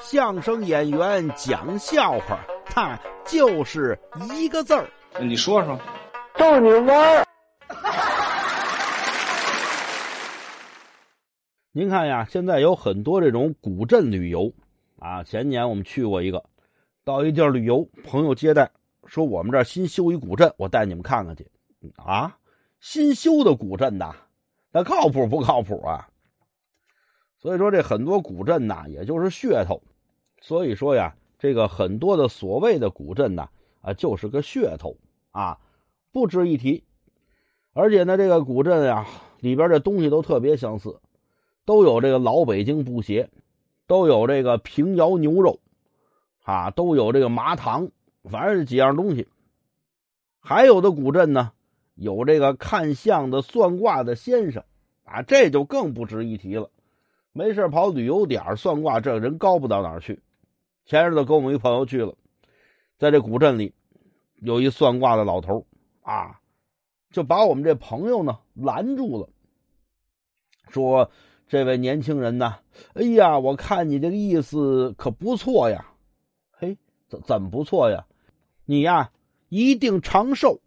相声演员讲笑话，他就是一个字儿。你说说，逗你玩儿。您看呀，现在有很多这种古镇旅游啊。前年我们去过一个，到一地儿旅游，朋友接待说我们这儿新修一古镇，我带你们看看去。啊，新修的古镇呐，那靠谱不靠谱啊？所以说这很多古镇呐，也就是噱头。所以说呀，这个很多的所谓的古镇呐，啊，就是个噱头啊，不值一提。而且呢，这个古镇呀，里边这东西都特别相似。都有这个老北京布鞋，都有这个平遥牛肉，啊，都有这个麻糖，反正几样东西。还有的古镇呢，有这个看相的、算卦的先生，啊，这就更不值一提了。没事跑旅游点算卦，这人高不到哪儿去。前日子跟我们一朋友去了，在这古镇里，有一算卦的老头啊，就把我们这朋友呢拦住了，说。这位年轻人呢？哎呀，我看你这个意思可不错呀。嘿，怎怎么不错呀？你呀一定长寿。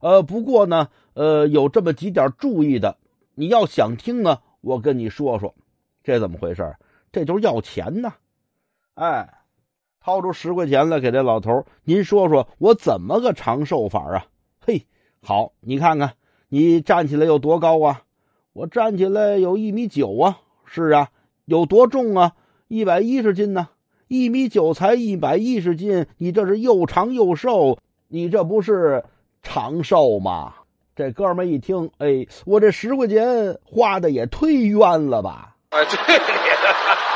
呃，不过呢，呃，有这么几点注意的。你要想听呢，我跟你说说，这怎么回事？这就是要钱呢。哎，掏出十块钱来给这老头您说说我怎么个长寿法啊？嘿，好，你看看，你站起来有多高啊？我站起来有一米九啊，是啊，有多重啊？一百一十斤呢，一米九才一百一十斤，你这是又长又瘦，你这不是长寿吗？这哥们一听，哎，我这十块钱花的也忒冤了吧？哎，去你的。